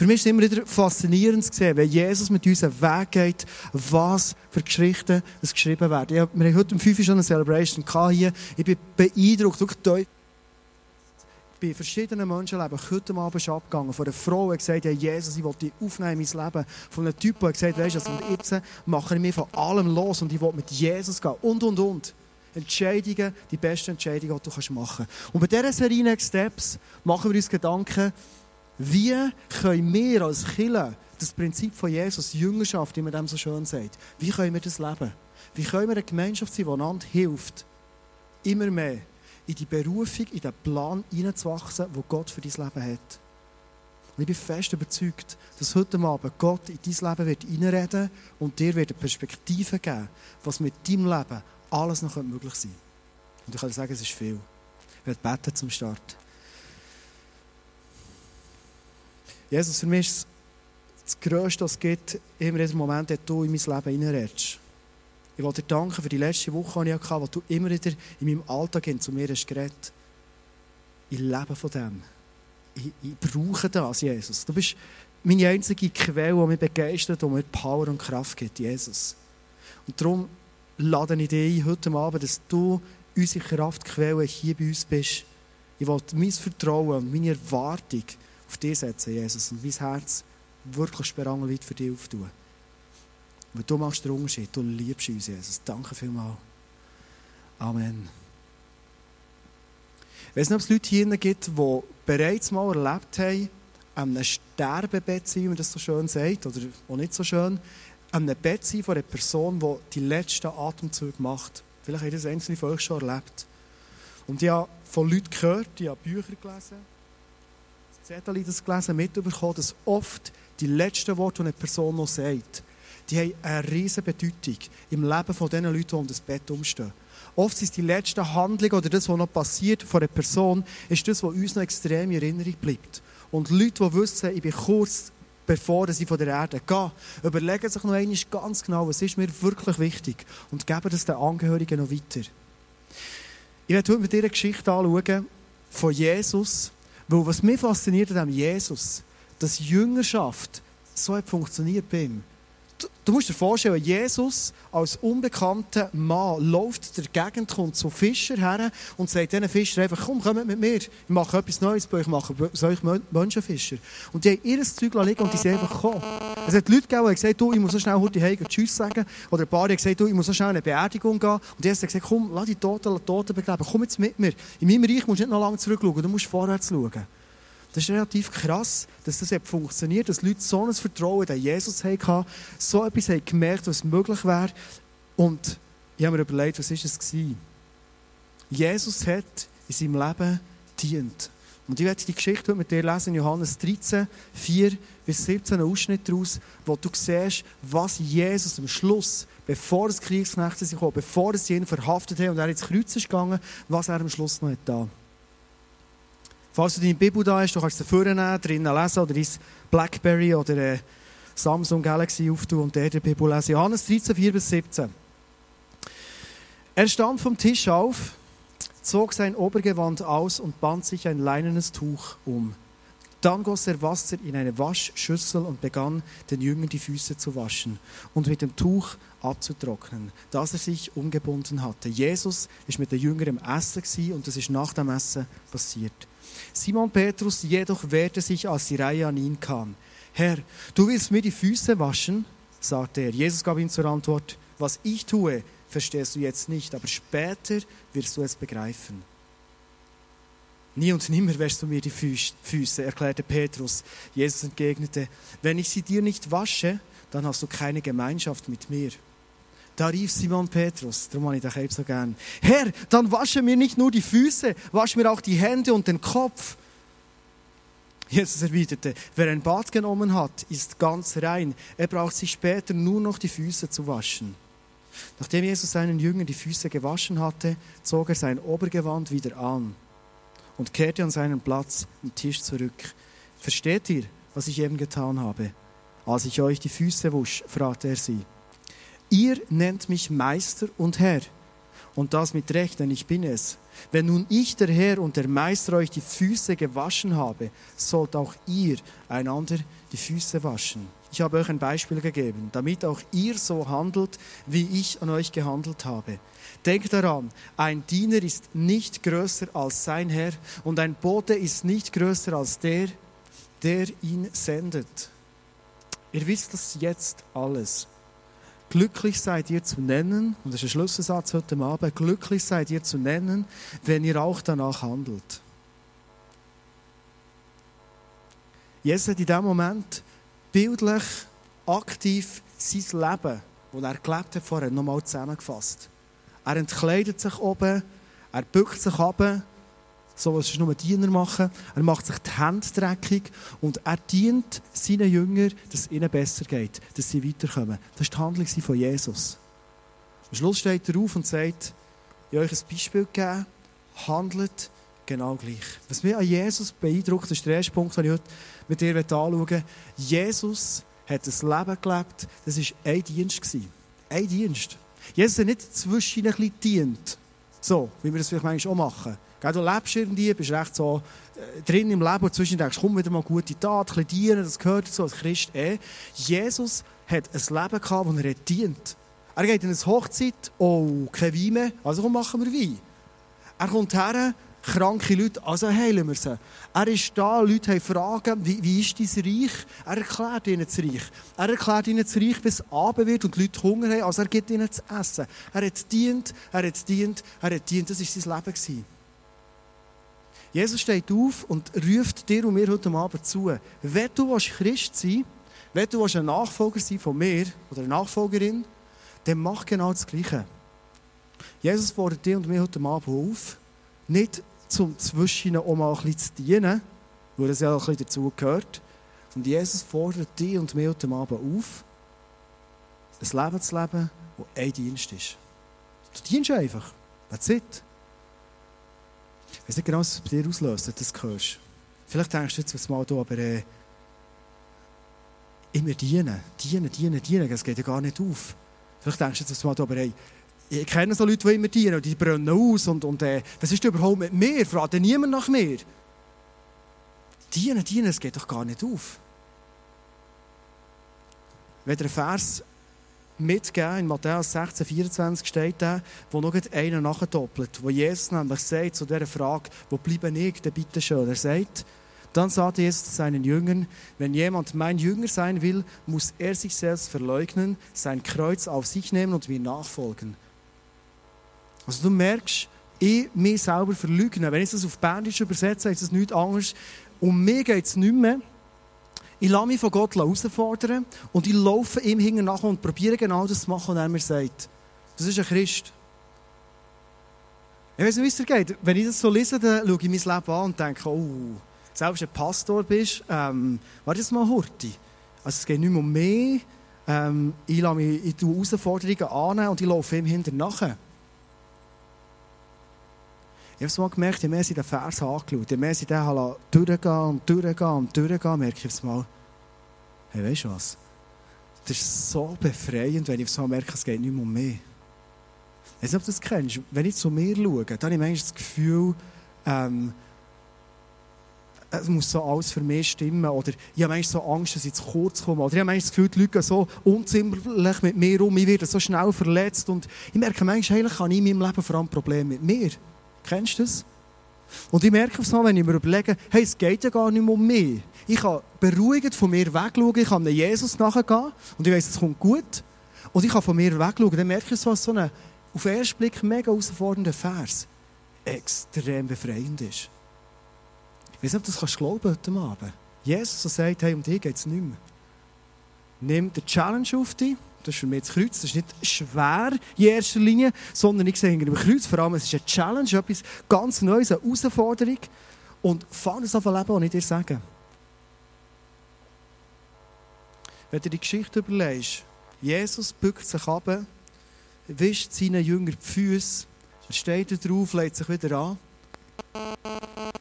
Für mich ist es immer wieder faszinierend zu sehen, wenn Jesus mit uns einen Weg geht, was für Geschichten es geschrieben werden. Ja, wir haben heute um 5 Uhr schon eine Celebration hier. Ich bin beeindruckt. Bei verschiedenen Menschenleben heute Abend abgegangen. Von einer Frau, die gesagt hat, Jesus, ich will dich aufnehmen in mein Leben. Von einem Typ, der gesagt hat, weißt du, und jetzt mache ich mich von allem los und ich will mit Jesus gehen. Und, und, und. Entscheidungen, die besten Entscheidungen, die du machen kannst. Und bei dieser Serie Next Steps machen wir uns Gedanken, wie können wir als Killer das Prinzip von Jesus, Jüngerschaft, wie man dem so schön sagt, wie können wir das leben? Wie können wir eine Gemeinschaft sein, die einander hilft, immer mehr in die Berufung, in den Plan hineinzuwachsen, wo Gott für dein Leben hat? Und ich bin fest überzeugt, dass heute Abend Gott in dein Leben wird hineinreden und dir wird eine Perspektive geben, was mit deinem Leben alles noch möglich sein könnte. Und ich kann sagen, es ist viel. Ich werde beten zum Start. Jesus, für mich ist das Größte, was es gibt, immer in diesem Moment, dass du in mein Leben hineinredest. Ich wollte dir danken für die letzte Woche, die ich hatte, wo du immer wieder in meinem Alltag zu mir hast geredet. Ich lebe von dem. Ich, ich brauche das, Jesus. Du bist meine einzige Quelle, die mich begeistert und mir Power und Kraft gibt, Jesus. Und darum lade ich dich ein, heute Abend, dass du unsere Kraftquelle hier bei uns bist. Ich will mein Vertrauen und meine Erwartung auf dich setzen, Jesus, und mein Herz wirklich sperrangelweit für dich auftun. Weil du machst den Unterschied, du liebst uns, Jesus. Danke vielmals. Amen. Ich weiß nicht, ob es Leute hier gibt, die bereits mal erlebt haben, an einem Sterbebett sind, wie man das so schön sagt, oder auch nicht so schön, an einem Bett sein von einer Person, die die letzten Atemzüge macht. Vielleicht ihr das einzelne von euch schon erlebt. Und ich habe von Leuten gehört, ich habe Bücher gelesen, Zettel das gelesen, mitbekommen, dass oft die letzten Worte, die eine Person noch sagt, die haben eine riesige Bedeutung im Leben von den Leuten, die um das Bett umstehen. Oft sind die letzten Handlungen oder das, was noch passiert von einer Person, ist das, was uns noch extrem in Erinnerung bleibt. Und Leute, die wissen, ich bin kurz bevor sie von der Erde gehen, überlegen sich noch einmal ganz genau, was ist mir wirklich wichtig und geben das den Angehörigen noch weiter. Ich werde heute mit dir eine Geschichte anschauen von Jesus, weil was mich fasziniert an Jesus, dass Jüngerschaft so hat funktioniert bei ihm. Du musst dir vorstellen, Jesus als unbekannter Mann läuft der Gegend, kommt zu Fischer her und sagt diesen Fischern einfach, komm, kommt mit mir, ich mache etwas Neues bei euch, mache euch Menschenfischer. Und die haben ihr Zeug liegen und die sind einfach gekommen. Es hat Leute gegeben, die gesagt du, ich muss so schnell heute heim Tschüss sagen. Oder ein paar haben gesagt, ich muss so schnell eine Beerdigung gehen. Und die haben gesagt, komm, lass die Toten, lass die Toten begraben, komm jetzt mit mir. In meinem Reich musst du nicht noch lange zurückschauen, du musst vorwärts schauen. Das ist relativ krass, dass das funktioniert, dass Leute so ein Vertrauen in Jesus hatten, so etwas haben gemerkt, was möglich wäre. Und ich habe mir überlegt, was ist es? Jesus hat in seinem Leben dient. Und ich werde die Geschichte mit dir lesen, Johannes 13, 4 bis 17, einen Ausschnitt daraus, wo du siehst, was Jesus am Schluss, bevor das Kriegsknechte kam, bevor sie ihn verhaftet haben und er ins Kreuz ist gegangen, was er am Schluss noch hat da. Falls du deine Bibel da hast, du kannst sie vornehmen, drinnen lesen oder dein Blackberry oder äh, Samsung Galaxy auftun und der die Bibel lesen. Johannes 13, 4 bis 17. Er stand vom Tisch auf, zog sein Obergewand aus und band sich ein leinenes Tuch um. Dann goss er Wasser in eine Waschschüssel und begann, den Jüngern die Füße zu waschen und mit dem Tuch abzutrocknen, das er sich umgebunden hatte. Jesus ist mit den Jüngern im Essen und das ist nach dem Essen passiert. Simon Petrus jedoch wehrte sich, als die Reihe an ihn kam. Herr, du willst mir die Füße waschen? sagte er. Jesus gab ihm zur Antwort, was ich tue, verstehst du jetzt nicht, aber später wirst du es begreifen. Nie und nimmer wäschst du mir die Füße, erklärte Petrus. Jesus entgegnete, wenn ich sie dir nicht wasche, dann hast du keine Gemeinschaft mit mir. Da rief Simon Petrus, darum habe ich dich eben so gern. Herr, dann wasche mir nicht nur die Füße, wasche mir auch die Hände und den Kopf. Jesus erwiderte, wer ein Bad genommen hat, ist ganz rein. Er braucht sich später nur noch die Füße zu waschen. Nachdem Jesus seinen Jüngern die Füße gewaschen hatte, zog er sein Obergewand wieder an und kehrte an seinen Platz am Tisch zurück. Versteht ihr, was ich eben getan habe? Als ich euch die Füße wusch, fragte er sie. Ihr nennt mich Meister und Herr Und das mit Recht, denn ich bin es. Wenn nun ich, der Herr und der Meister, euch die Füße gewaschen habe, sollt auch ihr einander die Füße waschen. Ich habe euch ein Beispiel gegeben, damit auch ihr so handelt, wie ich an euch gehandelt habe. Denkt daran, ein Diener ist nicht größer als sein Herr und ein Bote ist nicht größer als der, der ihn sendet. Ihr wisst das jetzt alles. Glücklich seid ihr zu nennen, und das ist ein Schlüsselsatz heute Abend, glücklich seid ihr zu nennen, wenn ihr auch danach handelt. Jesus hat in diesem Moment bildlich, aktiv sein Leben, das er gelebt hat, vorher nochmal zusammengefasst. Er entkleidet sich oben, er bückt sich ab, so was nur Diener machen. Er macht sich die Hände dreckig und er dient seinen Jüngern, dass es ihnen besser geht, dass sie weiterkommen. Das ist die Handlung von Jesus. Am Schluss steht er auf und sagt, ich habe euch ein Beispiel gegeben, handelt genau gleich. Was mich an Jesus beeindruckt, ist der erste Punkt, den ich heute mit dir anschauen möchte. Jesus hat ein Leben gelebt, das war ein Dienst. Ein Dienst. Jesus hat nicht zwischen ein bisschen dient. So, wie wir das vielleicht manchmal auch machen. Du lebst irgendwie, bist recht so äh, drin im Leben und zwischen denkst, komm wieder mal gute Tat, ein dienen, das gehört dazu als Christ eh. Jesus hat ein Leben gehabt, wo er dient. Er geht in eine Hochzeit, oh, kein Wein mehr, also komm, machen wir Wein. Er kommt her, kranke Leute, also heilen wir sie. Er ist da, Leute haben Fragen, wie, wie ist dein Reich? Er erklärt ihnen das Reich. Er erklärt ihnen das Reich, bis es Abend wird und die Leute Hunger haben, also er gibt ihnen zu essen. Er hat dient, er hat dient, er hat dient, das war sein Leben. Gewesen. Jesus steht auf und ruft dir und mir heute Abend zu. Wenn du Christ sein wenn du ein Nachfolger sein von mir oder eine Nachfolgerin, dann mach genau das Gleiche. Jesus fordert dir und mir heute Abend auf, nicht zum Zwischen auch mal ein bisschen zu dienen, weil das ja auch ein bisschen dazu gehört. Und Jesus fordert dich und mir heute Abend auf, ein Leben zu leben, das ein Dienst ist. Du dienst einfach. That's it. Weiß nicht genau, was bei dir auslöst, wenn du das hörst. Vielleicht denkst du jetzt mal, du, aber äh, immer dienen, dienen, dienen, dienen, das geht ja gar nicht auf. Vielleicht denkst du jetzt mal, du, aber hey, ich kenne so Leute, die immer dienen, die brennen aus und, und äh, was ist überhaupt mit mir? Fragt niemand nach mir? Dienen, dienen, es geht doch gar nicht auf. Wenn der Vers mitgeben. In Matthäus 16, 24 steht da, wo noch einer nachdoppelt, wo Jesus nämlich sagt zu dieser Frage, wo bleibe ich denn bitte schön? Er sagt, dann sagte Jesus seinen Jüngern, wenn jemand mein Jünger sein will, muss er sich selbst verleugnen, sein Kreuz auf sich nehmen und mir nachfolgen. Also du merkst, ich mich selber verleugnen. Wenn ich das auf Bändisch übersetze, ist das nichts anderes. Um mich geht es nicht mehr, ich lasse mich von Gott herausfordern und ich laufe ihm hinten nach und probiere genau das zu machen, was er mir sagt. Das ist ein Christ. Ich weiß nicht, wie es geht. Wenn ich das so lese, dann schaue ich mein Leben an und denke, oh, selbst wenn du Pastor bist, ähm, warte jetzt mal Horti. Also es geht nicht mehr um mich. Ähm, ich lasse mich ich tue Herausforderungen an und ich laufe ihm hinten nach. Ich habe es mal gemerkt, je mehr ich den Vers angeschaut, je mehr ich den durchgehen und durchgehen und durchgehen, merke ich es mal, hey, weißt du was? Das ist so befreiend, wenn ich so merke, es geht nicht mehr um mich. Ich weiß nicht, ob du das kennst. Wenn ich zu mir schaue, dann habe ich manchmal das Gefühl, ähm, es muss so alles für mich stimmen. Oder ich habe manchmal so Angst, dass ich zu kurz komme. Oder ich habe manchmal das Gefühl, die Leute gehen so unzimmerlich mit mir um. Ich werde so schnell verletzt. Und ich merke manchmal, eigentlich habe ich in meinem Leben vor allem Probleme mit mir. Kennst du das? Und ich merke aufs Mal, wenn ich mir überlege, hey, es geht ja gar nicht mehr um mich. Ich kann beruhigend von mir wegschauen, ich kann Jesus nachgehen und ich weiß, es kommt gut. Und ich kann von mir wegschauen. Dann merke ich, dass so ein auf den ersten Blick mega herausfordernder Vers extrem befreiend ist. Ich weiß nicht, ob du das glauben heute Abend. Jesus so sagt, hey, um dich geht es nicht mehr. Nimm die Challenge auf dich das ist für mich das Kreuz. Das ist nicht schwer in erster Linie, sondern ich sehe hinter dem Kreuz vor allem, es ist eine Challenge, etwas ganz Neues, eine Herausforderung. Und fang es auf ein Leben, was ich dir sage. Wenn du die Geschichte überlegst, Jesus bückt sich ab, wischt seinen Jüngern die Füße, steht da drauf, legt sich wieder an.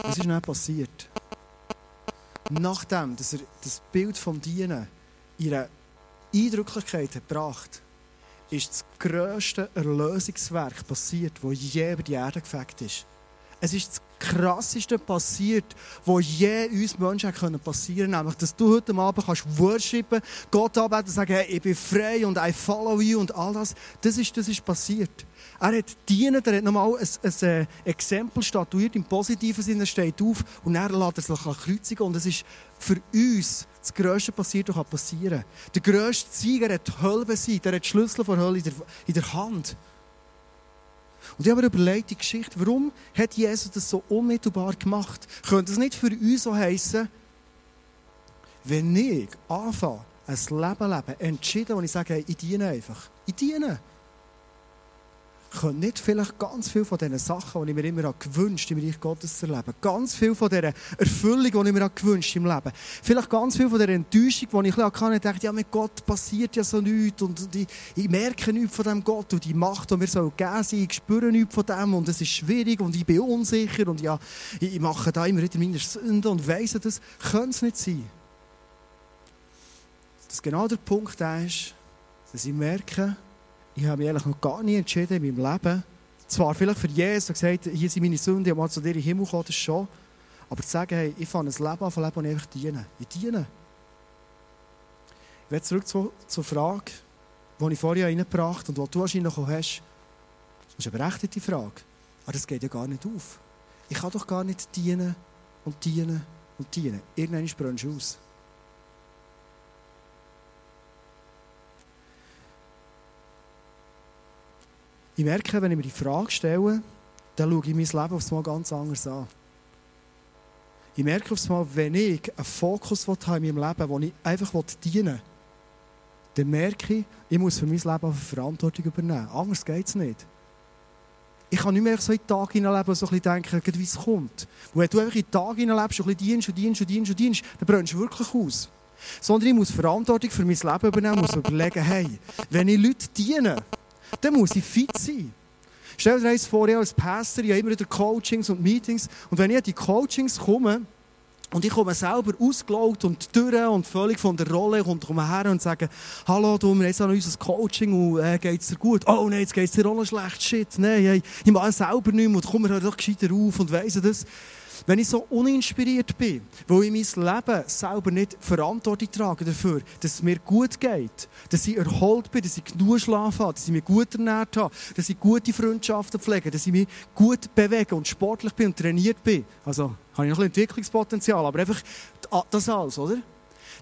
Was ist dann passiert? Nachdem dass er das Bild vom Dienen in einer Eindrücklichkeit gebracht, ist das grösste Erlösungswerk passiert, das je über die Erde gefegt ist. Es ist das Krasseste passiert, was je uns Menschen passieren können. Nämlich, dass du heute Abend kannst worshipen, Gott anbeten und sagen, hey, ich bin frei und I follow you und all das. Das ist, das ist passiert. Er hat dienen, er hat nochmal ein, ein, ein äh, Exempel statuiert, im positiven Sinne, steht auf und er lässt er sich kreuzigen und es ist für uns das Größte passiert, was passieren kann. Der grösste Sieger hat die Hölle besiegt, er hat die Schlüssel von der Hölle in der, in der Hand. Und ich habe mir überlegt, die Geschichte, warum hat Jesus das so unmittelbar gemacht? Könnte es nicht für uns so heißen, wenn ich anfange, ein Leben leben, entschieden, wo ich sage, hey, ich diene einfach. Ich diene können nicht vielleicht ganz viele von diesen Sachen, die ich mir immer gewünscht habe, im Reich Gottes zu erleben. Ganz viel von dieser Erfüllung, die ich mir gewünscht im Leben. Vielleicht ganz viel von dieser Enttäuschung, die ich bisschen und dachte, ja, mit Gott passiert ja so nichts und ich, ich merke nichts von diesem Gott und die Macht, die mir so gegeben soll, ich spüre nichts von dem und es ist schwierig und ich bin unsicher und ja, ich mache da immer wieder meine Sünden und weiss, das könnte es nicht sein. Dass genau der Punkt ist, dass ich merke, ich habe mich eigentlich noch gar nie entschieden in meinem Leben. Zwar vielleicht für Jesus gesagt, hier sind meine Sünden, ich mal zu dir in den Himmel kommen, das schon. Aber zu sagen, hey, ich fange ein Leben an, ein Leben, ich einfach diene. Ich diene. Ich will zurück zu, zur Frage, die ich vorher reingebracht habe und die du wahrscheinlich auch hast. Das ist eine berechtigte Frage. Aber das geht ja gar nicht auf. Ich kann doch gar nicht dienen und dienen und dienen. Irgendwann brennst du aus. Ich merke, wenn ich mir die Frage stelle, dann schaue ich mein Leben aufs Mal ganz anders an. Ich merke aufs Mal, wenn ich einen Fokus habe in meinem Leben, wo ich einfach dienen will, dann merke ich, ich muss für mein Leben eine Verantwortung übernehmen. Anders geht es nicht. Ich kann nicht mehr so in den Tag hineinleben und so ein bisschen denken, wie es kommt. Und wenn du einfach in den Tag hineinlebst und ein bisschen dienst und dienst und dienst und dienst, dann brennst du wirklich aus. Sondern ich muss Verantwortung für mein Leben übernehmen, muss überlegen, hey, wenn ich Leute diene, dann muss ich fit sein. Stell dir eins vor, ich als Pastor, ich habe immer wieder Coachings und Meetings. Und wenn ich an die Coachings komme, und ich komme selber ausgelaugt und durch und völlig von der Rolle und komme her und sage, hallo, du, wir haben jetzt an unser Coaching und äh, geht's dir gut? Oh nein, jetzt geht's dir auch noch schlecht. Shit, nein, ich mache selber nicht mehr und komm, hör doch gescheiter auf und weiss das. Wenn ich so uninspiriert bin, weil ich mein Leben selber nicht Verantwortung trage dafür, dass es mir gut geht, dass ich erholt bin, dass ich genug Schlaf habe, dass ich mich gut ernährt habe, dass ich gute Freundschaften pflege, dass ich mich gut bewege und sportlich bin und trainiert bin. Also, habe ich noch ein Entwicklungspotenzial, aber einfach das alles, oder?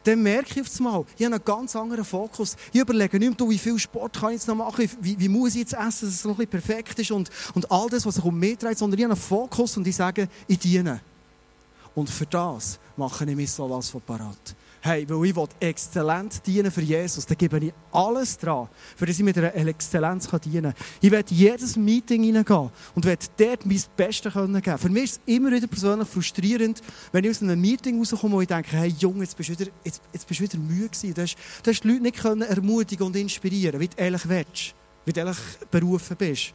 Dann merke ich auf einmal, ich habe einen ganz anderen Fokus. Ich überlege nicht mehr, wie viel Sport kann ich jetzt noch machen, wie, wie muss ich jetzt essen, dass es noch ein bisschen perfekt ist? Und, und all das, was sich um mich dreht, sondern ich habe einen Fokus und ich sage, ich diene. Und für das mache ich mich so was von parat hey, weil ich exzellent dienen für Jesus, dann gebe ich alles dran, für dass ich mit einer Exzellenz dienen kann. Ich werde jedes Meeting hineingehen und werde dort mein Bestes geben können. Für mich ist es immer wieder persönlich frustrierend, wenn ich aus einem Meeting rauskomme und ich denke, hey Junge, jetzt bist du wieder, jetzt, jetzt bist du wieder müde gewesen. Du hast, du hast die Leute nicht können ermutigen und inspirieren, wie du ehrlich willst, wie du ehrlich berufen bist.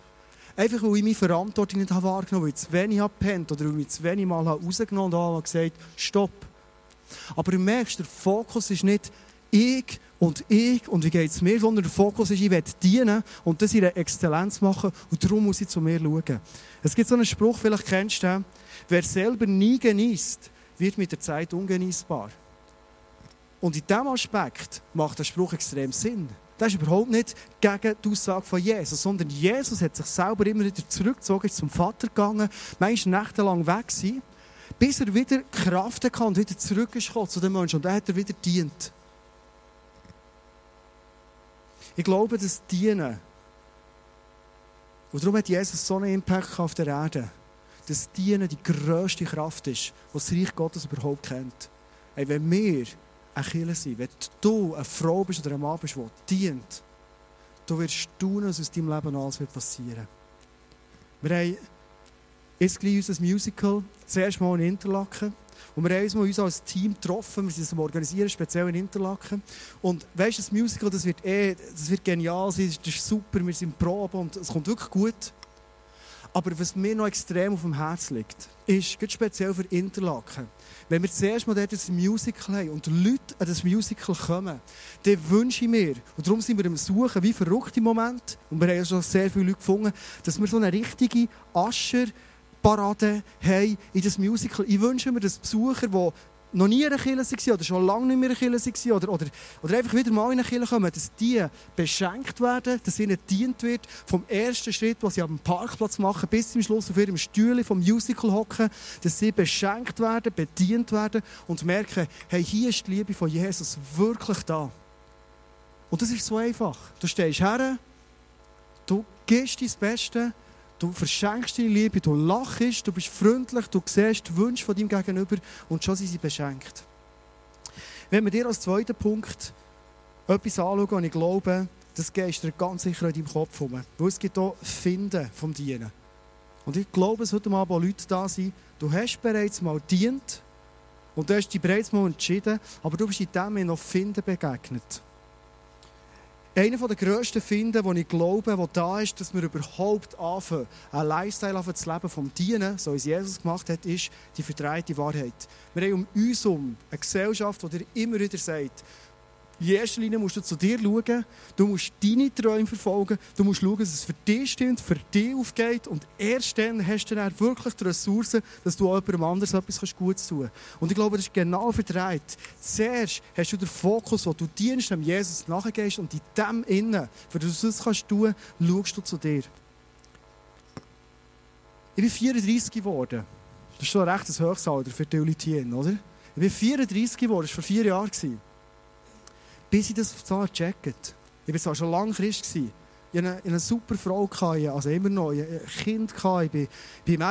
Einfach weil ich meine Verantwortung nicht wahrgenommen habe, weil ich zu wenig habe oder weil ich zu wenig mal rausgenommen habe und gesagt stopp. Aber du merkst, der Fokus ist nicht ich und ich und wie geht es mir, sondern der Fokus ist, ich will dienen und das in einer Exzellenz machen und darum muss ich zu mir schauen. Es gibt so einen Spruch, vielleicht kennst du den, wer selber nie genießt, wird mit der Zeit ungenießbar. Und in diesem Aspekt macht der Spruch extrem Sinn. Das ist überhaupt nicht gegen die Aussage von Jesus, sondern Jesus hat sich selber immer wieder zurückgezogen, ist zum Vater gegangen, manchmal nächtelang weg gewesen bis er wieder Kraft hatte und wieder zurück zu den Menschen. Und dann hat er wieder dient. Ich glaube, das Dienen, und darum hat Jesus so einen Impact auf der Erde, dass Dienen die grösste Kraft ist, die das Reich Gottes überhaupt kennt. Hey, wenn wir ein Killer sind, wenn du eine Frau bist oder ein Mann bist, der dient, du wirst staunen, was aus deinem Leben alles wird. Wir haben Jetzt gleich unser Musical, zuerst mal in Interlaken. Und wir haben uns als Team getroffen, wir sind es organisieren, speziell in Interlaken. Und weißt du, das Musical, das wird, eh, das wird genial sein, das ist super, wir sind Probe und es kommt wirklich gut. Aber was mir noch extrem auf dem Herz liegt, ist, ganz speziell für Interlaken, wenn wir zuerst mal dort ein Musical haben und Leute an das Musical kommen, dann wünsche ich mir, und darum sind wir im Suchen wie verrückt im Moment, und wir haben ja schon sehr viele Leute gefunden, dass wir so eine richtige Ascher Parade haben in das Musical. Ich wünsche mir, dass Besucher, die noch nie in einer Kirche waren oder schon lange nicht mehr in einer Kirche waren oder, oder, oder einfach wieder mal in eine Kirche kommen, dass die beschenkt werden, dass ihnen dient wird, vom ersten Schritt, was sie am Parkplatz machen, bis zum Schluss auf ihrem Stühle vom Musical hocken, dass sie beschenkt werden, bedient werden und merken, hey, hier ist die Liebe von Jesus wirklich da. Und das ist so einfach. Du stehst her, du gibst dein Bestes, Du verschenkst deine Liebe, du lachst, du bist freundlich, du siehst die Wünsche von deinem Gegenüber und schon sind sie beschenkt. Wenn wir dir als zweiten Punkt etwas anschauen, und ich glaube, das gehst dir ganz sicher in deinem Kopf herum. Weil es gibt auch Finden vom Dienen. Und ich glaube, es heute Abend Leute da sein, du hast bereits mal dient und du hast dich bereits mal entschieden, aber du bist in dem noch Finden begegnet. Einer der grössten Finden, die ich glaube, der da ist, dass wir überhaupt anfangen, einen Lifestyle anfangen zu leben vom Dienen, so wie es Jesus gemacht hat, ist die verdrehte Wahrheit. Wir haben um uns herum eine Gesellschaft, die dir immer wieder sagt, in erster Linie musst du zu dir schauen, du musst deine Träume verfolgen, du musst schauen, dass es für dich stimmt, für dich aufgeht und erst dann hast du dann wirklich die Ressourcen, dass du auch jemandem anderes etwas Gutes tun kannst. Und ich glaube, das ist genau verdreht. Zuerst hast du den Fokus, wo du dienst, dem Jesus nachgehst und in dem Innen, für das du das kannst tun, schaust du zu dir. Ich bin 34 geworden. Das ist schon ein rechtes Höchstalter für die Leute hier, oder? Ich bin 34 geworden, das war vor vier Jahren bis ich das so gecheckt Ich war schon lange Christ. Gewesen. Ich hatte eine, eine super Frau, also immer noch. Ich ein Kind, ich war beim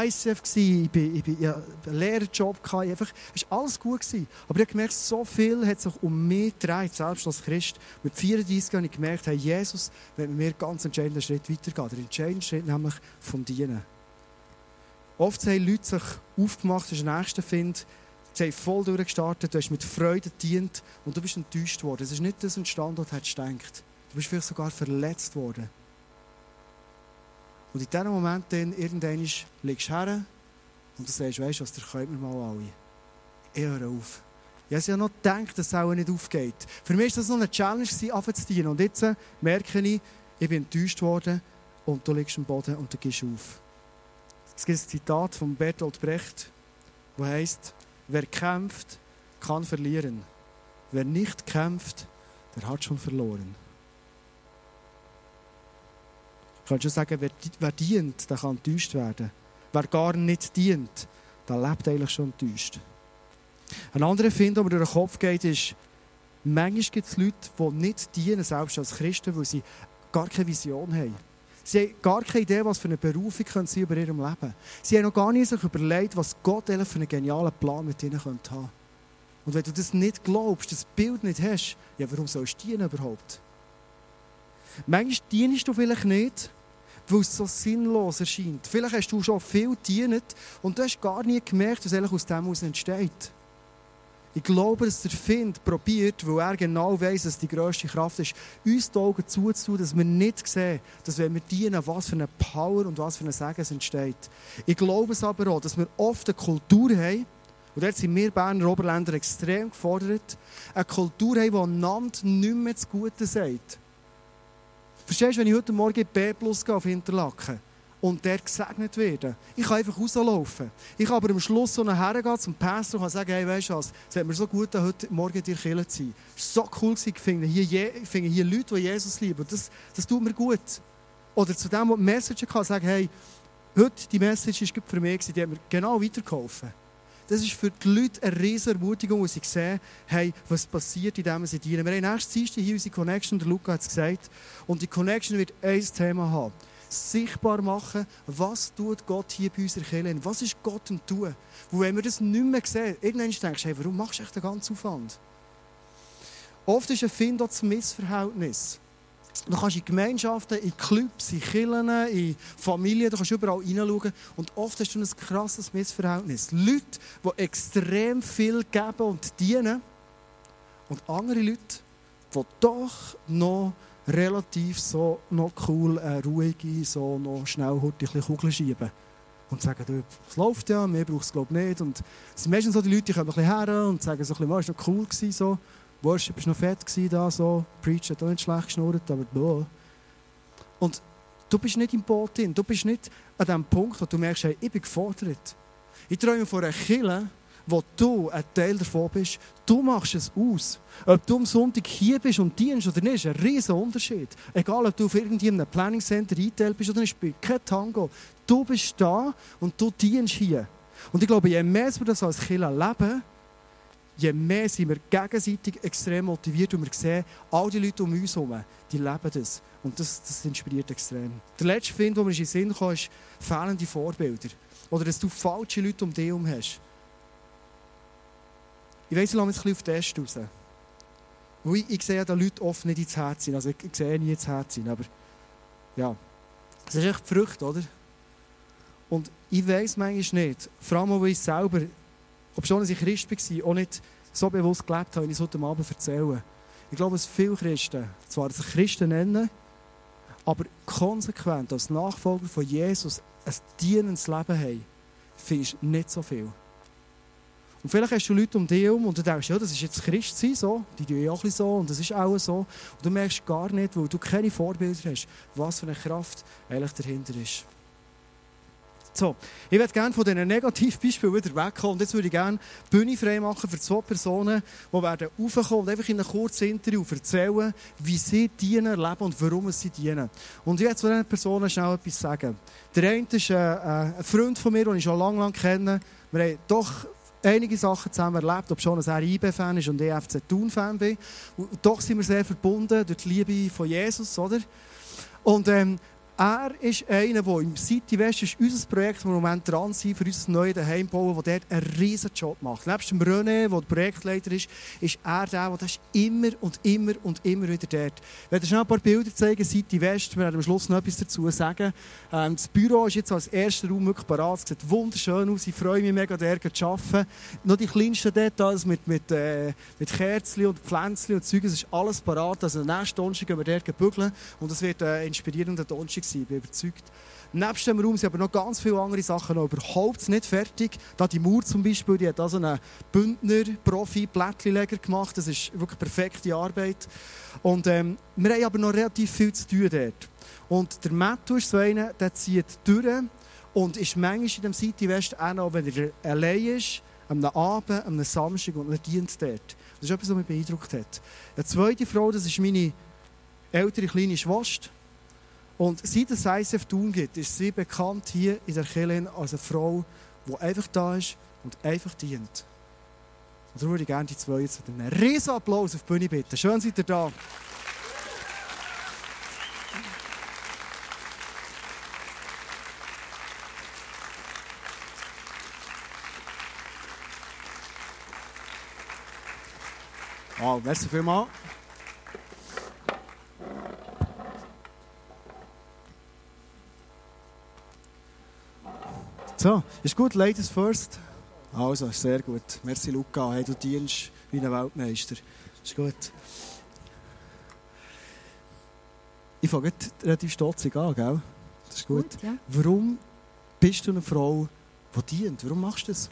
ICF, ich hatte einen Lehrerjob. Einfach, es war alles gut. Gewesen. Aber ich habe gemerkt, so viel hat sich um mich gedreht, selbst als Christ. Mit 34 habe ich gemerkt, hey, Jesus wenn mir ganz entscheidenden Schritt weitergehen. Der entscheidende Schritt nämlich vom Dienen. Oft haben Leute sich aufgemacht, das ist der nächste Find, Sie haben voll durchgestartet, du hast mit Freude gedient und du bist enttäuscht worden. Es ist nicht das entstanden, was du gedacht. Du bist vielleicht sogar verletzt worden. Und in diesem Moment dann, irgendwann legst du her und du sagst, weißt du was, der könnt mir mal alle. Ich höre auf. Ich habe ja noch gedacht, dass es auch nicht aufgeht. Für mich war das noch eine Challenge, anfangen zu dienen. Und jetzt merke ich, ich bin enttäuscht worden und du liegst am Boden und du gehst auf. Es gibt ein Zitat von Bertolt Brecht, das heisst, Wer kämpft, kann verlieren. Wer nicht kämpft, der hat schon verloren. Ich kann schon sagen, wer, wer dient, der kann enttäuscht werden. Wer gar nicht dient, der lebt eigentlich schon enttäuscht. Ein anderer Find, der mir durch den Kopf geht, ist, manchmal gibt es Leute, die nicht dienen, selbst als Christen, weil sie gar keine Vision haben. Sie haben gar keine Idee, was für eine Berufung können sie über ihrem Leben Sie haben noch gar nicht sich überlegt, was Gott für einen genialen Plan mit ihnen haben könnte. Und wenn du das nicht glaubst, das Bild nicht hast, ja, warum sollst du dienen überhaupt? Manchmal dienst du vielleicht nicht, weil es so sinnlos erscheint. Vielleicht hast du schon viel gedient und du hast gar nie gemerkt, was eigentlich aus dem heraus entsteht. Ich glaube, dass der Find probiert, weil er genau weiß, dass die grösste Kraft ist, uns die Augen zuzutun, dass wir nicht sehen, dass wenn wir dienen, was für eine Power und was für ein Segen entsteht. Ich glaube es aber auch, dass wir oft eine Kultur haben, und dort sind wir Berner Oberländer extrem gefordert, eine Kultur haben, die einander nicht mehr zu Gute sagt. Verstehst du, wenn ich heute Morgen B Plus gehe auf Interlaken und der gesegnet werden. Ich kann einfach rauslaufen. Ich kann aber am Schluss so hergehen zum Pastor und sagen, hey, weißt du was, es hat mir so gut, heute Morgen dir Kirche zu sein. Es war so cool, ich finde hier, ich finde hier Leute, die Jesus lieben. Das, das tut mir gut. Oder zu dem, der die Message kann, sagen, hey, heute die Message ist für mich, die hat mir genau weitergeholfen. Das ist für die Leute eine riesige Ermutigung, wo sie sehen, hey, was passiert, indem sie dienen. Wir haben nächstes Dienstag hier unsere Connection, der Luca hat es gesagt, und die Connection wird ein Thema haben sichtbar machen, was tut Gott hier bei uns erkennen. Was ist Gott am Tun? Wo wenn wir das nicht mehr sehen, irgendwann denkst du, hey, warum machst du echt den ganzen Aufwand? Oft ist ein Find das Missverhältnis. Du kannst in Gemeinschaften, in Clubs, in Kirchen, in Familien, du kannst überall hineinschauen. Und oft hast du ein krasses Missverhältnis. Leute, die extrem viel geben und dienen. Und andere Leute, die doch noch relativ so noch cool, äh, ruhige, so noch schnell ein Kugeln schieben. Und sagen, es läuft ja, mehr braucht es glaube nicht. Und es sind meistens so die Leute, die kommen ein bisschen her und sagen so ein bisschen, war noch cool gewesen, so. Worship war noch fett gewesen, da, so. Preach hat auch nicht schlecht geschnurrt, aber boah. Und du bist nicht im Boot drin. Du bist nicht an dem Punkt, wo du merkst, hey, ich bin gefordert. Ich träume von einer Kille, wo du ein Teil davon bist. Du machst es aus. Ob du am Sonntag hier bist und dienst oder nicht, ist ein riesiger Unterschied. Egal, ob du auf irgendeinem Planning Center eingeteilt bist oder nicht, spielt kein Tango. Du bist da und du dienst hier. Und ich glaube, je mehr wir das als Killer leben, je mehr sind wir gegenseitig extrem motiviert und wir sehen, all die Leute um uns herum, die leben das. Und das, das inspiriert extrem. Der letzte Film, der mir in den Sinn kam, ist fehlende Vorbilder. Oder dass du falsche Leute um dich herum hast. Ich weiss, ich lasse mich ein bisschen auf den Test raus. Ich, ich sehe dass Leute oft nicht ins Herz sind. Also ich, ich sehe nie ins Herz sind, aber ja. Das ist echt Frucht, oder? Und ich weiss manchmal nicht, vor allem, weil ich selber, ob schon ich Christ war, auch nicht so bewusst gelebt habe, wie ich es heute Abend erzähle. Ich glaube, dass viele Christen, zwar sich Christen nennen, aber konsequent als Nachfolger von Jesus ein dienendes Leben haben, findest du nicht so viel. Und vielleicht hast du Leute um dich herum und du denkst, ja, das ist jetzt Christ sein, so. Die tun ja auch ein so und das ist auch so. Und du merkst gar nicht, weil du keine Vorbilder hast, was für eine Kraft eigentlich dahinter ist. So, ich würde gerne von diesen Negativbeispielen wieder wegkommen. Und jetzt würde ich gerne die Bühne frei machen für zwei Personen, die werden raufkommen und einfach in einem kurzen Interview erzählen, wie sie dienen, leben und warum sie dienen. Und ich werde zu diesen Personen schnell etwas sagen. Der eine ist äh, äh, ein Freund von mir, den ich schon lange, lange kenne. Wir haben doch einige Sachen zusammen erlebt, ob schon ein IB-Fan ist und ich FC Thun-Fan bin. Und doch sind wir sehr verbunden durch die Liebe von Jesus, oder? Und ähm, er ist einer, der im City West ist unser Projekt, im Moment dran sind, für unser neues Heim bauen, der dort einen riesen Job macht. Nebst dem René, der Projektleiter ist, ist er der, der ist immer und immer und immer wieder dort. Ich werde schnell ein paar Bilder zeigen, City West, wir werden am Schluss noch etwas dazu sagen. Ähm, das Büro ist jetzt als erster Raum wirklich parat, es sieht wunderschön aus, ich freue mich mega, dort zu arbeiten. Noch die kleinsten Details mit, mit, äh, mit Kerzen und Pflänzchen und Zeug, es ist alles parat. Also nächsten Donnerstag gehen wir dort bügeln und es wird ein inspirierender Donnerstag sein, bin überzeugt. Neben dem Raum sind aber noch ganz viele andere Sachen noch überhaupt nicht fertig. Da die Mauer zum Beispiel, die hat also einen Bündner Profi Plättchenleger gemacht. Das ist wirklich perfekte Arbeit. Und ähm, wir haben aber noch relativ viel zu tun dort. Und der Matthew ist so einer, der zieht durch und ist manchmal in dem City West auch noch, wenn er allein ist, am Abend, am Samstag und er dient dort. Das ist etwas, was mich beeindruckt hat. Eine zweite Frau, das ist meine ältere kleine Schwester. Und seit es ISF Thun gibt, ist sie bekannt hier in der Kirche als eine Frau, die einfach da ist und einfach dient. Und darum würde ich gerne die zwei jetzt mit einem riesen Applaus auf die Bühne bitten. Schön seid ihr da. Wow, merci vielmals. So, ist gut, Ladies first. Also, sehr gut. Merci, Luca. Hey, du dienst wie ein Weltmeister. Ist gut. Ich fange relativ stotzig an, gell? Das ist gut. gut ja. Warum bist du eine Frau, die dient? Warum machst du das?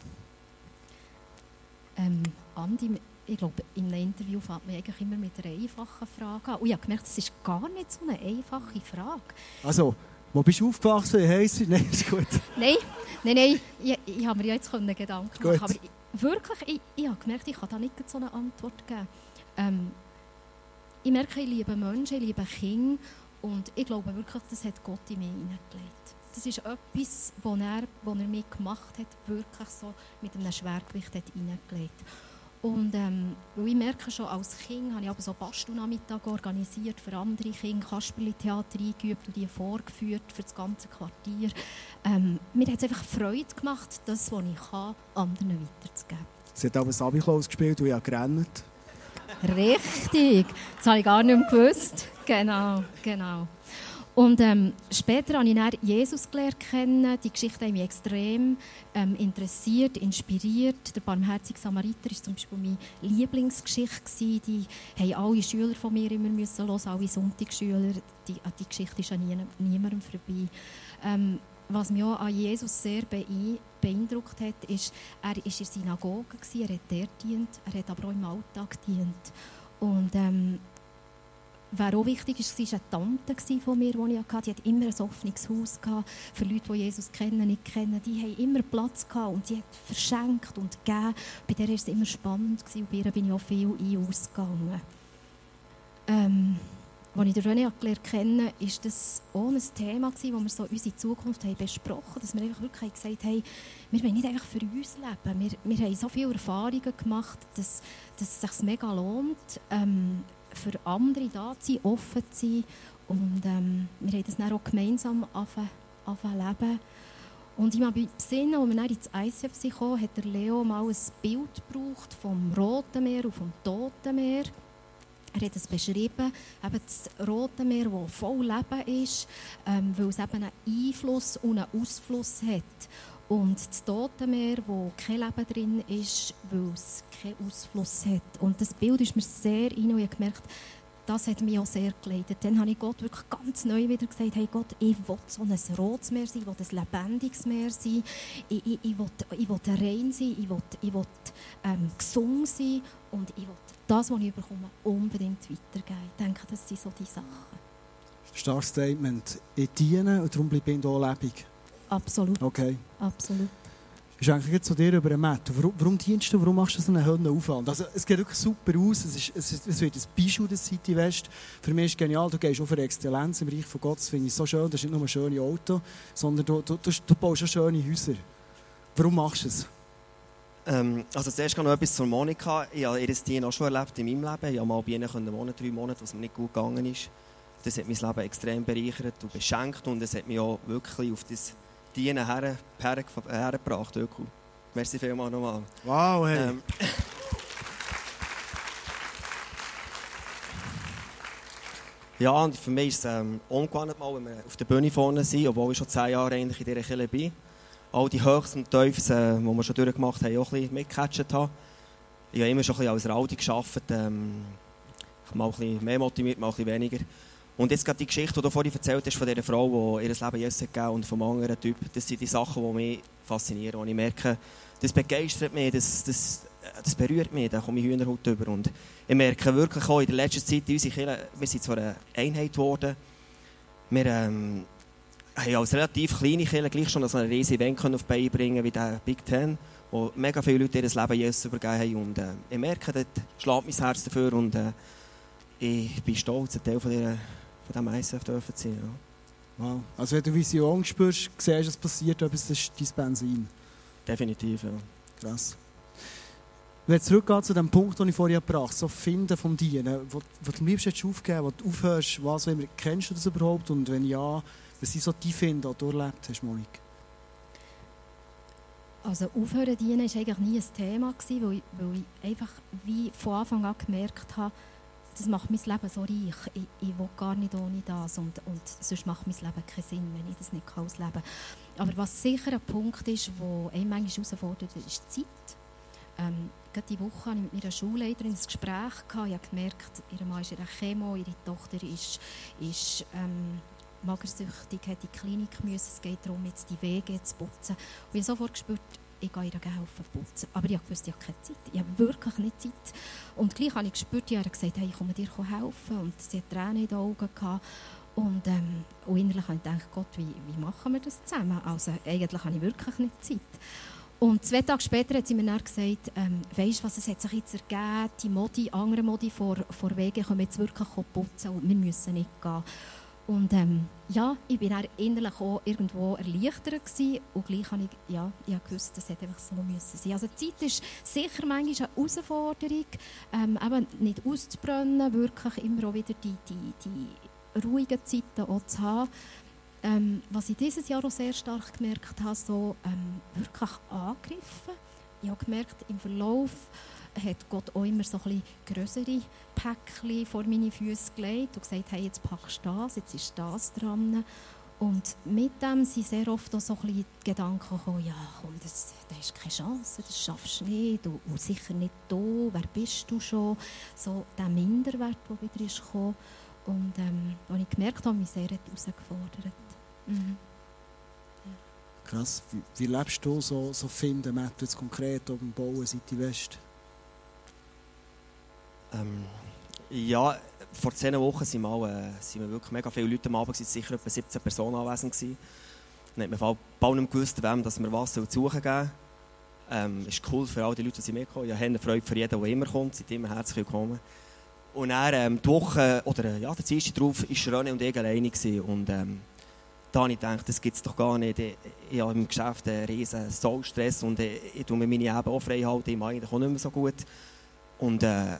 Ähm, Andi, ich glaube, in einem Interview fängt man eigentlich immer mit einer einfachen Frage an. Und ich habe gemerkt, das ist gar nicht so eine einfache Frage. Also, wo bist du aufgewachsen? Heiß? Nein, ist gut. Nein, nein, nein. Ich, ich habe mir jetzt Gedanken machen Gut. Aber ich, wirklich, ich, ich habe gemerkt, ich kann da nicht so eine Antwort geben. Ähm, ich merke, ich liebe Menschen, ich liebe Kinder. Und ich glaube wirklich, das hat Gott in mich hineingelegt. Das ist etwas, was er, was er mir gemacht hat, wirklich so mit einem Schwergewicht hineingelegt. Und ähm, ich merke schon, als Kind habe ich aber so Bastelnachmittag organisiert für andere Kinder, Kasperli-Theater eingeübt und die vorgeführt für das ganze Quartier. Ähm, mir hat es einfach Freude gemacht, das, was ich kann, anderen weiterzugeben. Sie hat aber Sabi-Klaus gespielt und habe gerannt. Richtig, das habe ich gar nicht mehr gewusst. Genau, genau. Und ähm, später habe ich dann Jesus gelernt kennen. Die Geschichte hat mich extrem ähm, interessiert, inspiriert. Der barmherzige Samariter war zum Beispiel meine Lieblingsgeschichte. Gewesen. Die haben alle Schüler von mir immer müssen hören, alle Sonntagsschüler. Die, die Geschichte ist an nie, niemandem vorbei. Ähm, was mich auch an Jesus sehr beeindruckt hat, ist, er war in der Synagoge, er hat dort dient, er hat aber auch im Alltag dient. Und ähm, Wer auch wichtig ist, war eine Tante von mir, die ich hatte. Die hat immer ein offenes Haus für Leute, die Jesus kennen, nicht kennen. Die haben immer Platz und sie hat verschenkt und gegeben. Bei der war es immer spannend und bei ihr bin ich auch viel ein- und ausgegangen. Ähm, als ich René kennen, war das auch ein Thema, das wir so unsere Zukunft haben besprochen haben. Dass wir einfach wirklich gesagt haben, wir wollen nicht einfach für uns leben. Wir, wir haben so viele Erfahrungen gemacht, dass, dass es sich mega lohnt, ähm, für andere da zu sein, offen zu sein. Und ähm, wir haben das dann auch gemeinsam leben. Und ich habe Sinn, als wir dann ins ICF kamen, hat der Leo mal ein Bild gebraucht vom Roten Meer und vom Toten Meer. Er hat es beschrieben, eben das Rote Meer, das voll Leben ist, ähm, weil es eben einen Einfluss und einen Ausfluss hat. Und das Tote Meer, wo kein Leben drin ist, weil es keinen Ausfluss hat. Und das Bild ist mir sehr rein und ich gemerkt, das hat mich auch sehr geleitet. Dann habe ich Gott wirklich ganz neu wieder gesagt, hey Gott, ich will so ein rotes Meer sein, ich will ein lebendiges Meer sein, ich, ich, ich, will, ich will rein sein, ich will, ich will ähm, gesund sein und ich will das, was ich bekomme, unbedingt weitergeben. Ich denke, das sind so die Sachen. Starkes Statement. Ich diene und darum bleibe ich hier lebendig. Absolut. Okay. Absolut. Ich eigentlich zu dir über den Matt. Warum, warum dienst du, warum machst du so einen hohen Aufwand? Also, es geht wirklich super aus. Es, ist, es, es wird ein Beispiel der City West. Für mich ist es genial, du gehst auch für Exzellenz im Reich von Gott. Das finde ich so schön. Das ist nicht nur ein schönes Auto, sondern du, du, du, du baust auch schöne Häuser. Warum machst du es? Ähm, also zuerst noch etwas zur Monika. Ich habe ihr Dienen auch schon erlebt in meinem Leben. Ich habe mal bei ihnen wohnen, drei Monate, was mir nicht gut gegangen ist. Das hat mein Leben extrem bereichert und beschenkt und es hat mich auch wirklich auf das Dienen her, her, hergebracht. Wirklich. Merci vielmals nochmal. Wow, hey. Ähm, ja, und für mich ist es ähm, ungewohnt, mal, wenn wir auf der Bühne vorne sind, obwohl ich schon zehn Jahre eigentlich in dieser Kirche bin. All die Höchst und Tiefs, äh, die wir schon durchgemacht haben, auch ein bisschen mitgecatcht haben. Ich habe immer schon ein bisschen als Raudi gearbeitet. Ähm, mal ein bisschen mehr motiviert, mal ein bisschen weniger. Und jetzt gerade die Geschichte, die du vorhin erzählt hast, von dieser Frau, die ihr Leben Jesus gegeben und vom anderen Typ, das sind die Sachen, die mich faszinieren. Und ich merke, das begeistert mich, das, das, das berührt mich, da komme ich Hühnerhaut über. Und ich merke wirklich auch in der letzten Zeit, in unserer Kirche, wir sind zwar eine Einheit geworden, wir ähm, haben als relativ kleine Kirche gleich schon so ein riesiges Event auf die Beine bringen wie der Big Ten, wo mega viele Leute ihr Leben Jesus übergeben haben. Und äh, ich merke, dort schlägt mein Herz dafür und äh, ich bin stolz, ein Teil von dieser von diesem ISF dürfen sein. Ja. Wow. Also wenn du Vision spürst, siehst was passiert, aber es ist dein Benzin. Definitiv, ja. Krass. Wenn ich zurückgehe zu dem Punkt, den ich vorhin gebracht habe, so Finden vom Dienen, wo du am liebsten aufgeben wo du aufhörst, was immer, kennst du das überhaupt? Und wenn ja, was sind so die Finden, die du erlebt hast, Monik? Also aufhören dienen war eigentlich nie ein Thema, weil ich, weil ich einfach wie von Anfang an gemerkt habe, das macht mein Leben so reich. Ich, ich will gar nicht ohne das und, und sonst macht mein Leben keinen Sinn, wenn ich das nicht ausleben kann. Aber was sicher ein Punkt ist, der einen manchmal herausfordert, ist die Zeit. Ähm, gerade diese Woche hatte ich mit meiner Schulleiterin ein Gespräch. Gehabt. Ich habe gemerkt, ihr Mann ist in einer Chemo, ihre Tochter ist, ist ähm, magersüchtig, hat in die Klinik müssen. Es geht darum, jetzt die Wege zu putzen. Und ich habe sofort gespürt, ich gehe ihr helfen putzen. Aber ich wusste, ich habe keine Zeit. Ich habe wirklich nicht Zeit. Und gleich habe ich gespürt, die hat gesagt, hey, ich komme dir helfen. Und sie hat Tränen in den Augen gehabt. Und, ähm, und innerlich habe ich gedacht, Gott, wie, wie machen wir das zusammen? Also eigentlich habe ich wirklich nicht Zeit. Und zwei Tage später hat sie mir dann gesagt, ähm, weisst was, es hat sich jetzt ergeben, die Modi, andere Modi vor, vor Wegen kommen jetzt wirklich putzen und wir müssen nicht gehen. Und ähm, ja, ich war innerlich auch irgendwo erleichtert gewesen. und gleich habe ich, ja, ich habe gewusst, das hätte einfach so müssen sein. Also die Zeit ist sicher manchmal eine Herausforderung, ähm, eben nicht auszubrennen, wirklich immer auch wieder die, die, die ruhigen Zeiten auch zu haben. Ähm, was ich dieses Jahr auch sehr stark gemerkt habe, so ähm, wirklich angegriffen. Ich habe gemerkt, im Verlauf hat Gott auch immer so ein größere Päckchen vor meine Füße gelegt und gesagt, hey, jetzt packst du das, jetzt ist das dran. Und mit dem sind sehr oft auch so ein bisschen Gedanken gekommen, ja komm, das, das ist keine Chance, das schaffst du nicht und, und sicher nicht du, wer bist du schon? So der Minderwert, der wieder ist gekommen und ähm, wo ich gemerkt habe, mich sehr herausgefordert. Mhm. Krass. Wie, wie, lebst du so, so finden, Matt, jetzt konkret auf dem Bauen Seite West? Ähm, ja, vor zehn Wochen sind, mal, äh, sind wir wirklich mega viele Leute am Abend, es sicher etwa 17 Personen anwesend gewesen. Dann hat man bald nicht gewusst, wem dass wir was zu suchen geben ähm, ist cool für all die Leute, die mitkommen. Ich habe eine Freude für jeden, der immer kommt. Seid immer herzlich willkommen. Und dann, ähm, die Woche, oder äh, ja, der Dienstag drauf, war René und ich alleine. Gewesen. Und ähm, da habe ich gedacht, das gibt es doch gar nicht. Ich, ich habe im Geschäft einen riesen Soulstress und ich, ich tue mir meine Eben auch frei. Ich mache eigentlich auch nicht mehr so gut. Und äh,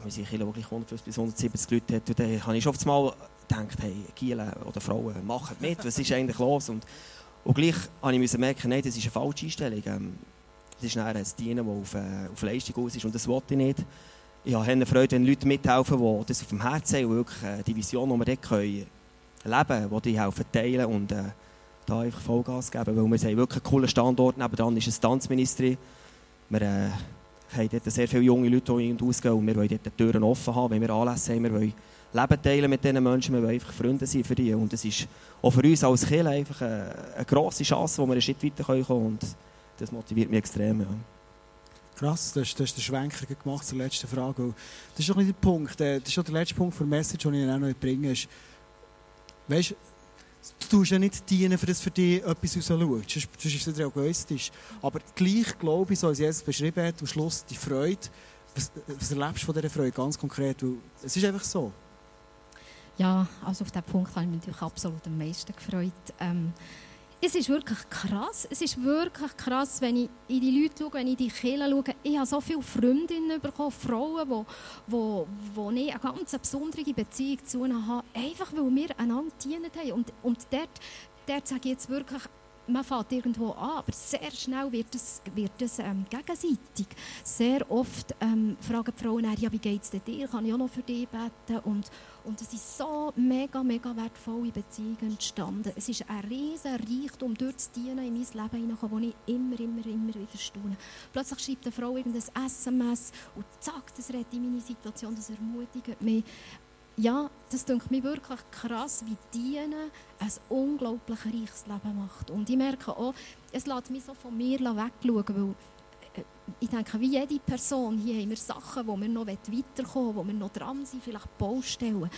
wenn sich wirklich 150 bis 170 Leute hat, dann habe ich oft mal gedacht, hey, Giele oder Frauen, machen mit, was ist eigentlich los? Und, und gleich habe ich merken, nein, das ist eine falsche Einstellung. Ähm, das ist ein Dienen, das auf, äh, auf Leistung aus ist und das wollte ich nicht. Ich habe eine Freude, wenn Leute mithelfen, die das auf dem Herzen haben und wirklich äh, die Vision, die wir dort können, leben können, die die helfen teilen und äh, da einfach Vollgas geben. Weil wir haben wirklich einen coolen Standort. Nebenan ist ein Tanzministerium. Wir äh, haben dort sehr viele junge Leute, die in ausgehen und wir wollen dort die Türen offen haben, wenn wir Anlässe haben. Wir wollen Leben teilen mit diesen Menschen, wir wollen einfach Freunde sein für die. Und es ist auch für uns als Kirche einfach eine, eine grosse Chance, wo wir einen Schritt weiter kommen können. Und das motiviert mich extrem. Ja. Krass, du hast, du hast den Schwenker gemacht zur letzten Frage. Das ist nicht der Punkt. Äh, das ist auch der letzte Punkt der Message, den ich auch noch bringe. Ist, weißt, du tust ja nicht dienen, für das für dich etwas rausschaut. Sonst, sonst ist es egoistisch. Aber gleich glaube ich, so als Jesus beschrieben hat, am Schluss die Freude. Was, was erlebst du von dieser Freude ganz konkret? Weil es ist einfach so. Ja, also auf diesen Punkt habe ich mich natürlich absolut am meisten gefreut. Ähm, es ist wirklich krass. Es ist wirklich krass, wenn ich in die Leute schaue, wenn ich in die Kirche schaue. Ich habe so viele Freundinnen bekommen, Frauen, wo, wo, wo ich eine ganz besondere Beziehung zu ihnen habe, einfach weil wir einander dienen haben. Und, und dort, dort sage ich jetzt wirklich, man fängt irgendwo an, aber sehr schnell wird es, wird ähm, gegenseitig. Sehr oft ähm, fragen die Frauen, ja, wie geht es dir? Kann ich auch noch für dich beten? Und, und es sind so mega, mega wertvolle Beziehungen entstanden. Es ist ein riesen Reichtum, dort zu dienen, in mein Leben hineinkommen, wo ich immer, immer, immer wieder staune. Plötzlich schreibt eine Frau irgendein SMS und zack, das rettet meine Situation, das ermutigt mich ja, das denke mir wirklich krass, wie Dienen ein unglaublich reiches Leben macht. Und ich merke auch, es lässt mich so von mir wegschauen, weil ich denke, wie jede Person, hier haben wir Sachen, wo wir noch weiterkommen wollen, wo wir noch dran sind, vielleicht Baustellen.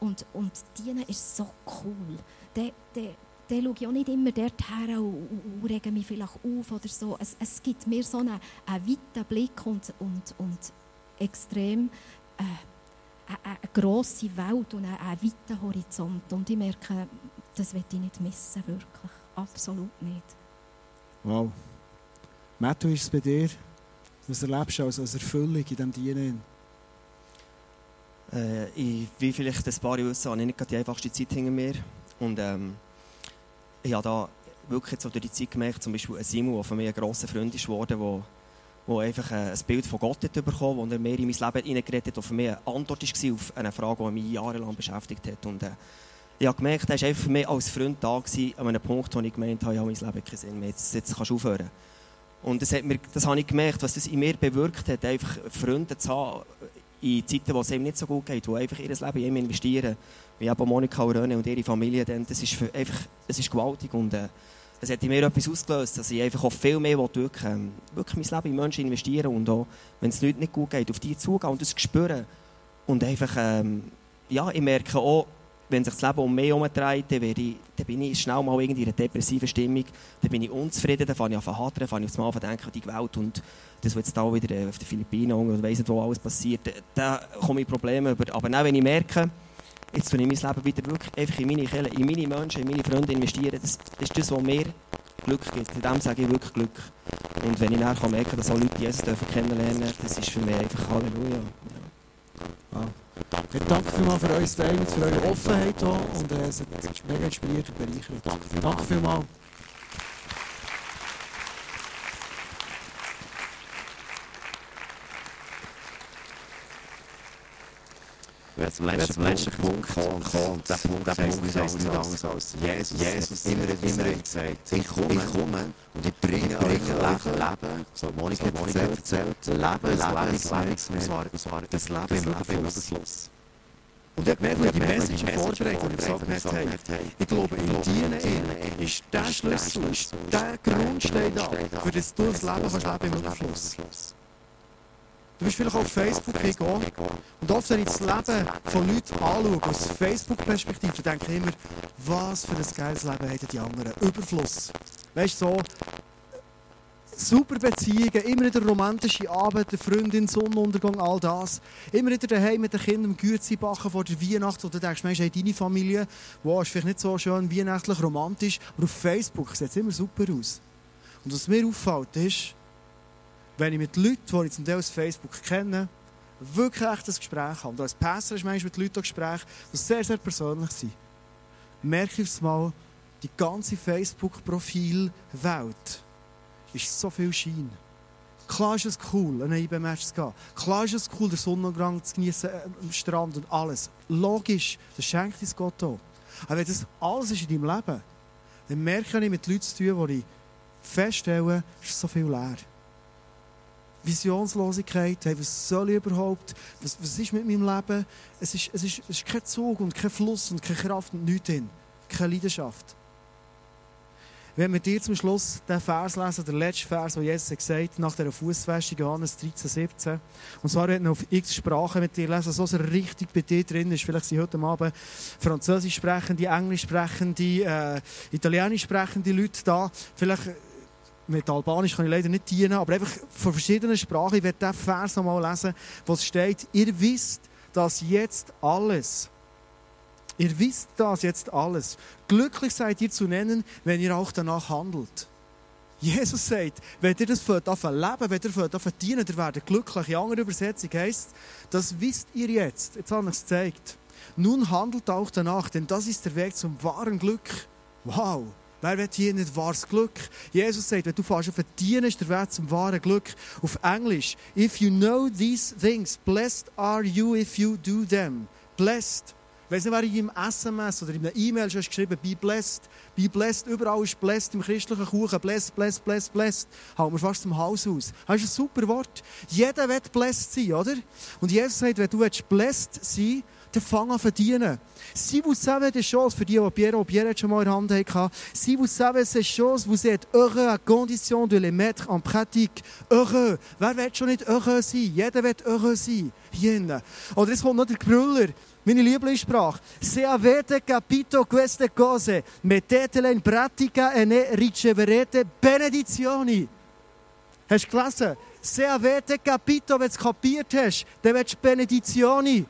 Und, und Dienen ist so cool. Dann, dann, dann schaue ich auch nicht immer dorthin und, und rege mich vielleicht auf oder so. Es, es gibt mir so einen, einen weiten Blick und, und, und extrem... Äh, eine, eine grosse Welt und einen, einen weiten Horizont. Und ich merke, das will ich nicht missen, wirklich. Absolut nicht. Wow. Matt, wie ist es bei dir? Was erlebst du als, Erfüllung in diesem Dienen? Äh, ich, wie vielleicht ein paar wissen, habe ich nicht die einfachste Zeit hinter mir. Und ähm, ich habe da wirklich jetzt durch die Zeit gemerkt, zum Beispiel Simon, der von mir ein grosser Freund ist geworden, der der einfach äh, ein Bild von Gott hat bekommen hat, er mehr in mein Leben hineingeredet hat, und für mich eine Antwort war auf eine Frage, die mich jahrelang beschäftigt hat. Und, äh, ich habe gemerkt, er war einfach für mich als Freund da gewesen, an einem Punkt, wo ich gemeint habe, ja, mein Leben keinen Sinn mehr, jetzt, jetzt kannst du aufhören. Und das, hat mir, das habe ich gemerkt, was das in mir bewirkt hat, einfach Freunde zu haben, in Zeiten, wo es ihm nicht so gut geht, die einfach ihr Leben in ihm investieren, wie eben Monika und René und ihre Familie, dann, das ist einfach, das ist gewaltig und äh, hat in mir etwas ausgelöst, dass ich einfach auch viel mehr wirklich, ähm, wirklich mein Leben in Menschen investieren und auch, wenn es Leuten nicht gut geht, auf die zugehen und das spüren. Und einfach, ähm, ja, ich merke auch, wenn sich das Leben um mich herumdreht, dann, dann bin ich schnell mal irgendwie in einer depressiven Stimmung, dann bin ich unzufrieden, dann fange ich an zu hadern, fange ich auf an denken, die Welt und das, was jetzt da wieder auf den Philippinen und weiss nicht, wo alles passiert, da komme ich Probleme über. Aber dann, wenn ich merke, jetzt tue ich mein Leben wieder wirklich einfach in meine Kirche, in meine Menschen, in meine Freunde investieren. Das, das ist das, was mir Glück gibt. In dem sage ich wirklich Glück. Und wenn ich nachher merken dass auch Leute Jesus kennenlernen dürfen, das ist für mich einfach Halleluja. Ja. Wow. Ja, danke vielmals für euer Teil, für eure Offenheit hier und äh, es hat mega inspiriert und bereichert. Danke vielmals. Wir zum letzten, letzten Punkt kommen, und der Punkt, der Punkt heisst nicht anders als Jesus. Jesus immer, immer gesagt, ich komme, ich komme und ich bringe, bringe Leben, Leben, so Monika erzählt, erzählt, Leben, Leben, Lebenswert, das war das Leben im Überfluss. Und ich habe gemerkt, die Message vorbereitet und ich habe gesagt, hey, ich glaube, in dir ist der Schlüssel, der Grundstein da, für das du das Leben kannst leben im Überfluss. Du bist vielleicht auf Facebook gegangen und oft, wenn ich das Leben von Leuten anschaue, aus Facebook-Perspektive, denke ich immer, was für ein geiles Leben haben die anderen. Überfluss. Weißt du, so, super Beziehungen, immer wieder romantische Abend, Freundin, Sonnenuntergang, all das. Immer wieder daheim mit den Kindern im Gürzi backen vor der Weihnacht. Oder du denkst, Mensch, hey, deine Familie, wow, ist vielleicht nicht so schön weihnachtlich, romantisch, aber auf Facebook sieht es immer super aus. Und was mir auffällt, ist, wenn ich mit Leuten, die ich zum Teil aus Facebook kenne, wirklich echt ein Gespräch habe, und als Pastor ist manchmal mit Leuten Gespräch, die sehr, sehr persönlich sind, merke ich mal, die ganze Facebook-Profil-Welt ist so viel Schein. Klar ist es cool, einen IB-Match zu gehen. Klar ist es cool, den Sonnenuntergang zu genießen äh, am Strand und alles. Logisch, das schenkt uns Gott auch. Aber wenn das alles ist in deinem Leben, dann merke ich mit Leuten zu tun, die ich feststelle, ist so viel leer. Visionslosigkeit, hey, was soll ich überhaupt, was, was ist mit meinem Leben? Es ist, es, ist, es ist kein Zug und kein Fluss und keine Kraft und nichts drin. Keine Leidenschaft. Wenn wir dir zum Schluss den Vers lesen, der letzte Vers, den Jesus gesagt hat, nach der Fußwäschung, Johannes 13, 17. Und zwar werden auf x Sprachen mit dir lesen, so dass richtig bei dir drin ist. Vielleicht sind heute Abend Französisch sprechende, Englisch sprechende, äh, Italienisch sprechende Leute da. Vielleicht mit Albanisch kann ich leider nicht dienen, aber einfach von verschiedenen Sprachen. Ich werde diesen Vers nochmal lesen, wo es steht, ihr wisst, dass jetzt alles, ihr wisst das jetzt alles. Glücklich seid ihr zu nennen, wenn ihr auch danach handelt. Jesus sagt, wenn ihr das davon leben, wenn ihr davon dienen, ihr werdet glücklich. In anderer Übersetzung heisst, das wisst ihr jetzt. Jetzt habe ich es gezeigt. Nun handelt auch danach, denn das ist der Weg zum wahren Glück. Wow! Wer will hier nicht wahres Glück? Jesus sagt, wenn du fast verdienen, ist der Weg zum wahren Glück. Auf Englisch, if you know these things, blessed are you if you do them. Blessed. Weiss nicht, wer in einem SMS oder in einer E-Mail schon geschrieben be blessed. Be blessed. Überall ist blessed im christlichen Kuchen. Blessed, blessed, blessed, blessed. Hauen wir fast zum Haus aus. Das ist ein super Wort. Jeder will blessed sein, oder? Und Jesus sagt, wenn du blessed sein willst, dann fang an verdienen. Si vous savez des choses, für die, die Pierre, Pierre schon mal in der Hand hatte, si vous savez ces choses, vous êtes heureux à condition de les mettre en pratique. Heureux. Wer will schon nicht heureux sein? Jeder will heureux sein. Hier. Oder jetzt kommt noch der Brüller. Meine Lieblingssprache. Se avete capito queste cose, mettetele in pratica e ne riceverete benedizioni. Hast du gelesen? Se avete capito, wenn du es kapiert hast, dann willst du Benedizioni.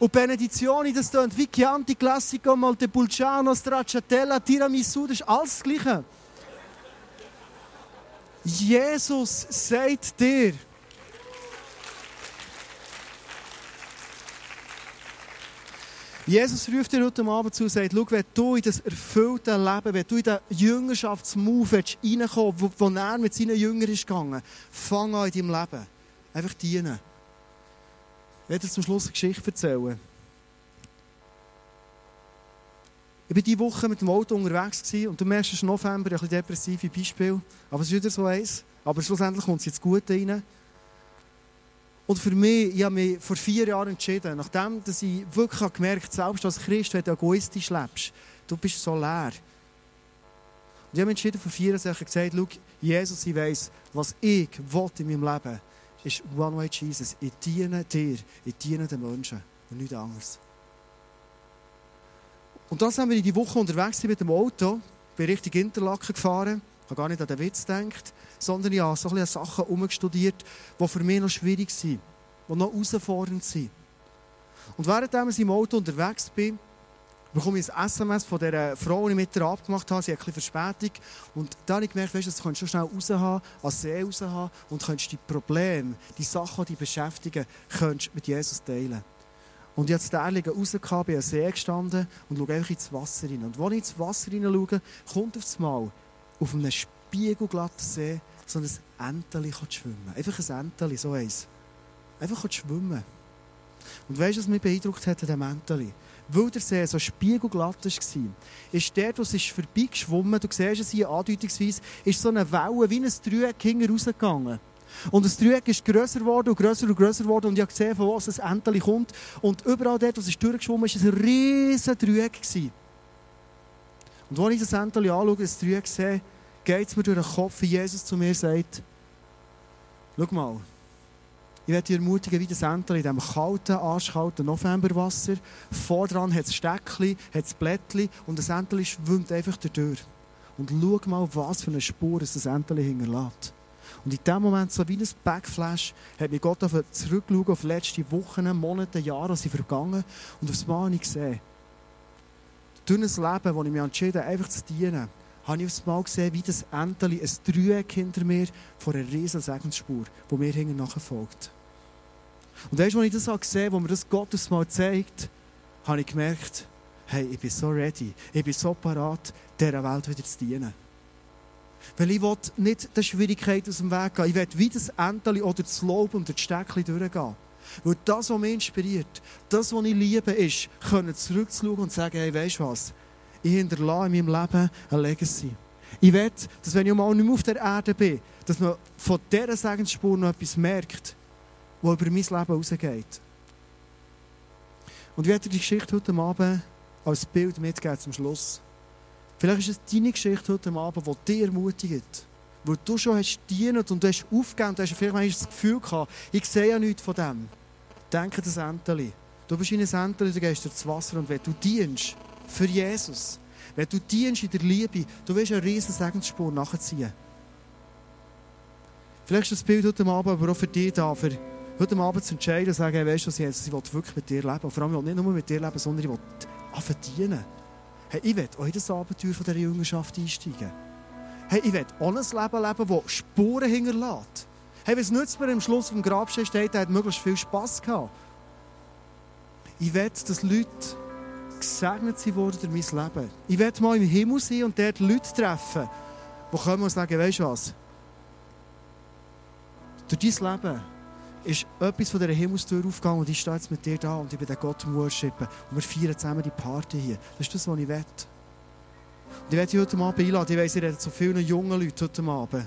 Und Benedizioni, das klingt wie Chianti Classico, Montepulciano, Stracciatella, Tiramisu, das ist alles das Gleiche. Jesus sagt dir, Jesus ruft dir heute Abend zu und sagt, schau, wenn du in das erfüllte Leben, wenn du in den Jüngerschaftsmove reinkommen wo, wo er mit seinen Jüngern ist gegangen, fang an in deinem Leben. Einfach dienen. Ich werde zum Schluss eine Geschichte erzählen. Ich war diese Woche mit dem Auto unterwegs und du merkst, es November, ein bisschen depressive Beispiel. Aber es ist wieder so eins. Aber schlussendlich kommt es jetzt gut rein. Und für mich, ich habe mich vor vier Jahren entschieden, nachdem dass ich wirklich gemerkt habe, selbst als Christ, wenn du egoistisch lebst, du bist so leer. Und ich habe mich entschieden, vor vier Jahren gesagt, Jesus, ich weiss, was ich will in meinem Leben ist One Way Jesus. Ich diene dir, ich diene den Menschen und nichts anderes. Und das haben wir in die Woche unterwegs mit dem Auto, bin richtig Interlaken gefahren, habe gar nicht an den Witz gedacht, sondern ich habe so ein bisschen Sachen umgestudiert, die für mich noch schwierig sind, die noch herausfordernd sind. Und während ich im Auto unterwegs bin, bekomme ich ein SMS von der Frau, die ich mit ihr abgemacht habe. Sie hat bisschen Verspätung. Und da habe ich gemerkt, weißt, du kannst du schnell raushaben, als See raushaben und kannst die Probleme, die Sachen, die dich beschäftigen, kannst mit Jesus teilen. Und ich habe das Teil rausgehauen, bin am See gestanden und schaue einfach ins Wasser rein. Und als ich ins Wasser rein schaue, kommt auf einmal auf einem spiegelglatten See so ein Enteli schwimmen. Einfach ein Enteli, so eins. Einfach schwimmen. Und weißt du, was mich beeindruckt hat an dem Mäntel? Weil der See so spiegelglatt war, ist der, wo es ist vorbeigeschwommen, du siehst es hier andeutungsweise, ist so eine Welle wie ein Dreieck hinten. Und das Dreieck ist grösser geworden und grösser und grösser geworden. Und ich habe gesehen, von wo es endlich kommt. Und überall dort, wo es ist durchgeschwommen ist, war ein riesiges Dreieck. Und als ich das endlich anschaue, das Dreieck sehe, geht es mir durch den Kopf, wie Jesus zu mir sagt, schau mal, ich werde dich ermutigen, wie das Entchen in diesem kalten, arschkalten Novemberwasser. Vordran hat es Steckchen, hat es Blättchen und das Entchen schwimmt einfach durch. Und schau mal, was für eine Spur das Entchen hinterlässt. Und in dem Moment, so wie ein Backflash, hat mich Gott zurückschauen auf letzte Wochen, Monate, Jahre, die vergangen und aufs Mal habe ich gesehen, durch ein Leben, wo ich mich entschieden habe, einfach zu dienen, habe ich aufs Mal gesehen, wie das Enteli, ein Dreieck hinter mir, vor einer riesen Segensspur, die mir hinten nachfolgt. Und weißt als ich das gesehen habe, wo mir das Gott aufs Mal zeigt, habe ich gemerkt, hey, ich bin so ready, ich bin so parat, dieser Welt wieder zu dienen. Weil ich will nicht der Schwierigkeit aus dem Weg gehen. Ich will wie das Enteli oder das Lob und das Steckchen durchgehen. Weil das, was mich inspiriert, das, was ich liebe, ist, können zurückzuschauen und sagen, hey, weißt du was? Ich hinterlasse in meinem Leben eine Legacy. Ich will, dass wenn ich mal nicht mehr auf der Erde bin, dass man von dieser Segensspur noch etwas merkt, was über mein Leben rausgeht. Und ich werde dir die Geschichte heute Abend als Bild mitgeben zum Schluss. Vielleicht ist es deine Geschichte heute Abend, die dich ermutigt. Wo du schon hast gedient und du hast aufgegeben und du hast vielleicht das Gefühl gehabt, ich sehe ja nichts von dem. Denke das Enteli. Du bist in ein Enteli, du gehst ins Wasser und wenn du dienst für Jesus, wenn du dienst in der Liebe, du wirst eine riesen Segensspur nachziehen. Vielleicht ist das Bild heute Abend aber auch für dich da, für heute Abend zu entscheiden und sagen, weißt du, Jesus, ich will wirklich mit dir leben. Und vor allem, ich will nicht nur mit dir leben, sondern ich will anfangen dienen. Hey, ich will auch in das Abenteuer von dieser Jüngerschaft einsteigen. Hey, ich will auch ein Leben leben, das Spuren hinterlässt. Hey, was nützt mir am Schluss vom Grabstein steht, der hat möglichst viel Spass gehabt. Ich will, dass Leute gesegnet sind worden durch mein Leben. Ich will mal im Himmel sein und dort Leute treffen, die kommen und sagen, weißt du was? Durch dein Leben ist etwas von dieser Himmelstür aufgegangen und ich stehe jetzt mit dir da und ich bin den Gott am worshipen und wir feiern zusammen die Party hier. Das ist das, was ich will. Und ich werde dich heute Abend einladen. Ich weiss, ihr redet zu vielen jungen Leuten heute Abend.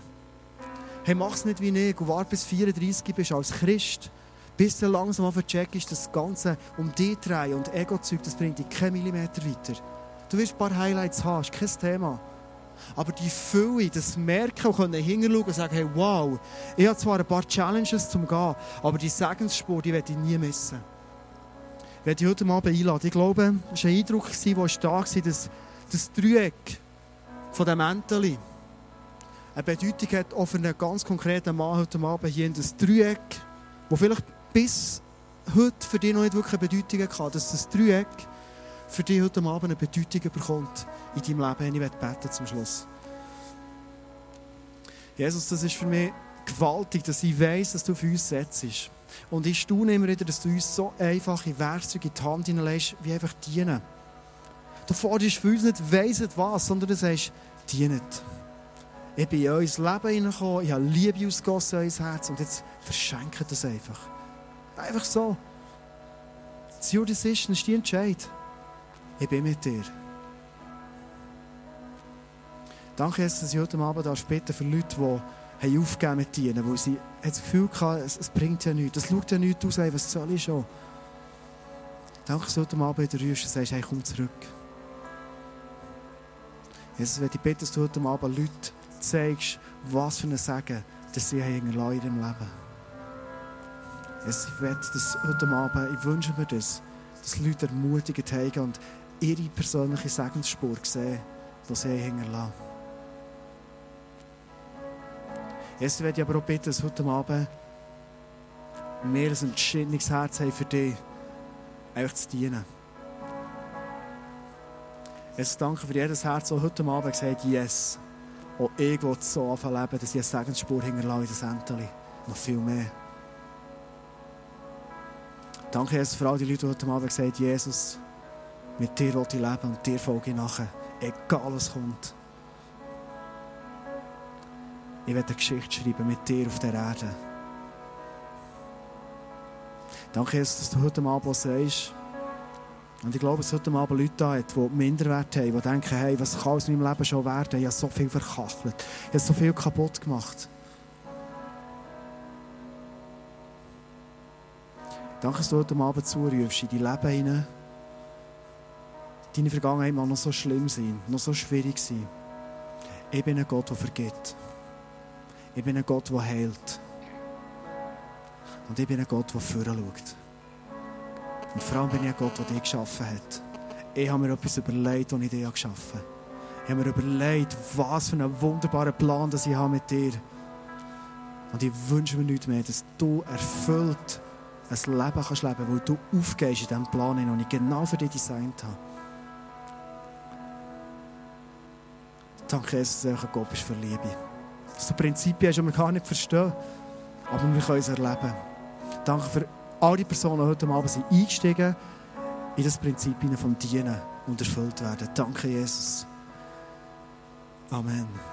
Hey, es nicht wie ich und warte bis 34 bist als Christ. Bis du langsam auf checkst, das Ganze um dich drehen und Ego-Zeug, das bringt dich keinen Millimeter weiter. Du wirst ein paar Highlights haben, ist kein Thema. Aber die Fülle, das Merken und können hinschauen und sagen, hey, wow, ich habe zwar ein paar Challenges zum Gehen, aber die Segensspur, die werde ich nie missen. Ich werde dich heute Abend einladen. Ich glaube, es war ein Eindruck, der da war, dass das Dreieck von dem Mäntel eine Bedeutung hat auch für einen ganz konkreten Mann heute Abend hier in das Dreieck, das vielleicht bis heute für dich noch nicht wirklich eine Bedeutung hat, dass das Dreieck für dich heute Abend eine Bedeutung bekommt in deinem Leben. Ich werde beten zum Schluss. Jesus, das ist für mich gewaltig, dass ich weiß, dass du für uns setzt. Und ich staune immer wieder, dass du uns so einfache Werkzeuge in die Hand hineinlegst, wie einfach dienen. Du forderst für uns nicht, weiset was, sondern du sagst, dienet. Ich bin in euer Leben hineingekommen, ich habe Liebe ausgegossen in euer Herz und jetzt verschenke das einfach. Einfach so. Das ist your decision, das ist die Entscheid. Ich bin mit dir. Danke, Jesus, dass ich heute Abend beten für Leute, die haben aufgegeben mit ihnen, weil sie das Gefühl hatten, es, bringt ja nichts, es schaut ja nichts aus, was soll ich schon. Danke, dass du heute Abend wieder rührst und sagst, hey, komm zurück. Jesus, wenn ich bete, dass du heute Abend Leute zeigst, was für ein Segen dass sie haben in ihrem Leben. Jesus, ich werde das heute Abend, ich wünsche mir das, dass Leute ermutigt haben und ihre persönliche Segensspur sehen, die sie hinterlassen. Werde ich aber auch bitten, dass heute Abend wir ein entschiedenes Herz haben für dich, einfach zu dienen. Jetzt danke für jedes Herz, das heute Abend gesagt yes. Auch ich will so anfangen leben, dass ich eine Segensspur hinterlasse in das Enteli. Noch viel mehr. Danke, Jesus, für all die Leute, die heute Abend gesagt Jesus, mit dir will ich leben und dir folge ich nachher. Egal was kommt. Ich werde eine Geschichte schreiben mit dir auf der Erde. Danke, Jesus, dass du heute Abend sagst, und ich glaube, es heute Abend Leute da hat, die Minderwert haben, die denken, hey, was kann aus meinem Leben schon werden? Ich habe so viel verkachelt. Ich habe so viel kaputt gemacht. Danke, dass du heute Abend zurufst in dein Leben hinein. Deine Vergangenheit mag noch so schlimm sein, noch so schwierig sein. Ich bin ein Gott, der vergibt. Ich bin ein Gott, der heilt. Und ich bin ein Gott, der vorher schaut. Und vor allem bin ich ein Gott, der dich geschaffen hat. Ich habe mir etwas überlegt, was ich dir geschaffen habe. Ich habe mir überlegt, was für einen wunderbaren Plan das ich habe mit dir. Und ich wünsche mir nichts mehr, dass du erfüllt ein Leben kannst leben, weil du aufgehst in diesem Plan, den ich genau für dich designt habe. Danke, Jesus, dass du Gott bist für Liebe. Dass du Prinzipien hast, die wir gar nicht verstehen, aber wir können es erleben. Danke für all die Personen, die heute Abend sind eingestiegen in das Prinzip vom Dienen und erfüllt werden. Danke, Jesus. Amen.